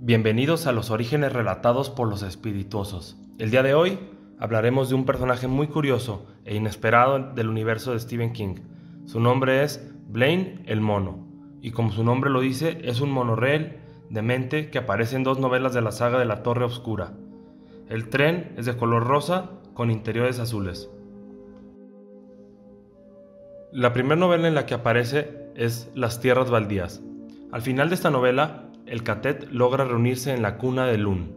Bienvenidos a los orígenes relatados por los espirituosos. El día de hoy hablaremos de un personaje muy curioso e inesperado del universo de Stephen King. Su nombre es Blaine el Mono, y como su nombre lo dice, es un monorraíl mente que aparece en dos novelas de la saga de la Torre Oscura. El tren es de color rosa con interiores azules. La primera novela en la que aparece es Las Tierras Baldías. Al final de esta novela, el Catet logra reunirse en la cuna de Lun,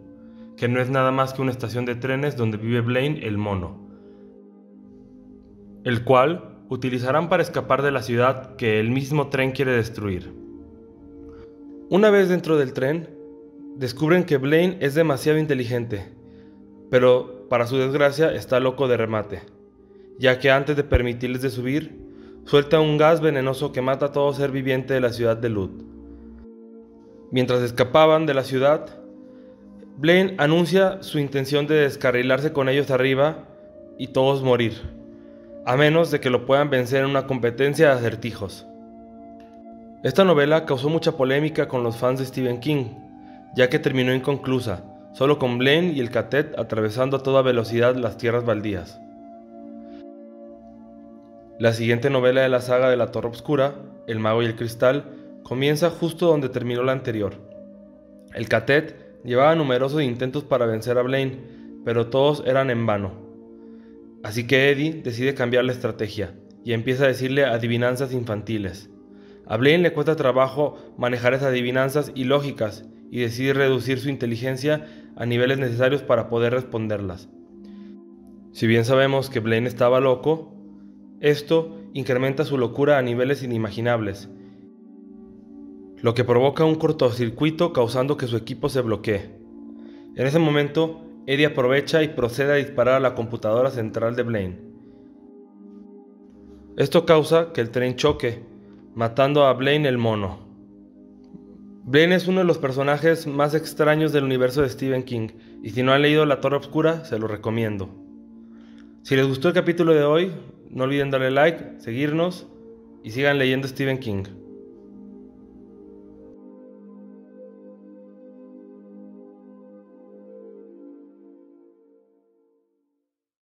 que no es nada más que una estación de trenes donde vive Blaine el mono, el cual utilizarán para escapar de la ciudad que el mismo tren quiere destruir. Una vez dentro del tren, descubren que Blaine es demasiado inteligente, pero para su desgracia está loco de remate, ya que antes de permitirles subir, suelta un gas venenoso que mata a todo ser viviente de la ciudad de Lut. Mientras escapaban de la ciudad, Blaine anuncia su intención de descarrilarse con ellos arriba y todos morir, a menos de que lo puedan vencer en una competencia de acertijos. Esta novela causó mucha polémica con los fans de Stephen King, ya que terminó inconclusa, solo con Blaine y el Catet atravesando a toda velocidad las tierras baldías. La siguiente novela de la saga de la Torre Obscura, El Mago y el Cristal, comienza justo donde terminó la anterior. El Catet llevaba numerosos intentos para vencer a Blaine, pero todos eran en vano. Así que Eddie decide cambiar la estrategia y empieza a decirle adivinanzas infantiles. A Blaine le cuesta trabajo manejar esas adivinanzas ilógicas y decide reducir su inteligencia a niveles necesarios para poder responderlas. Si bien sabemos que Blaine estaba loco, esto incrementa su locura a niveles inimaginables lo que provoca un cortocircuito causando que su equipo se bloquee. En ese momento, Eddie aprovecha y procede a disparar a la computadora central de Blaine. Esto causa que el tren choque, matando a Blaine el mono. Blaine es uno de los personajes más extraños del universo de Stephen King, y si no han leído La Torre Oscura, se lo recomiendo. Si les gustó el capítulo de hoy, no olviden darle like, seguirnos y sigan leyendo Stephen King.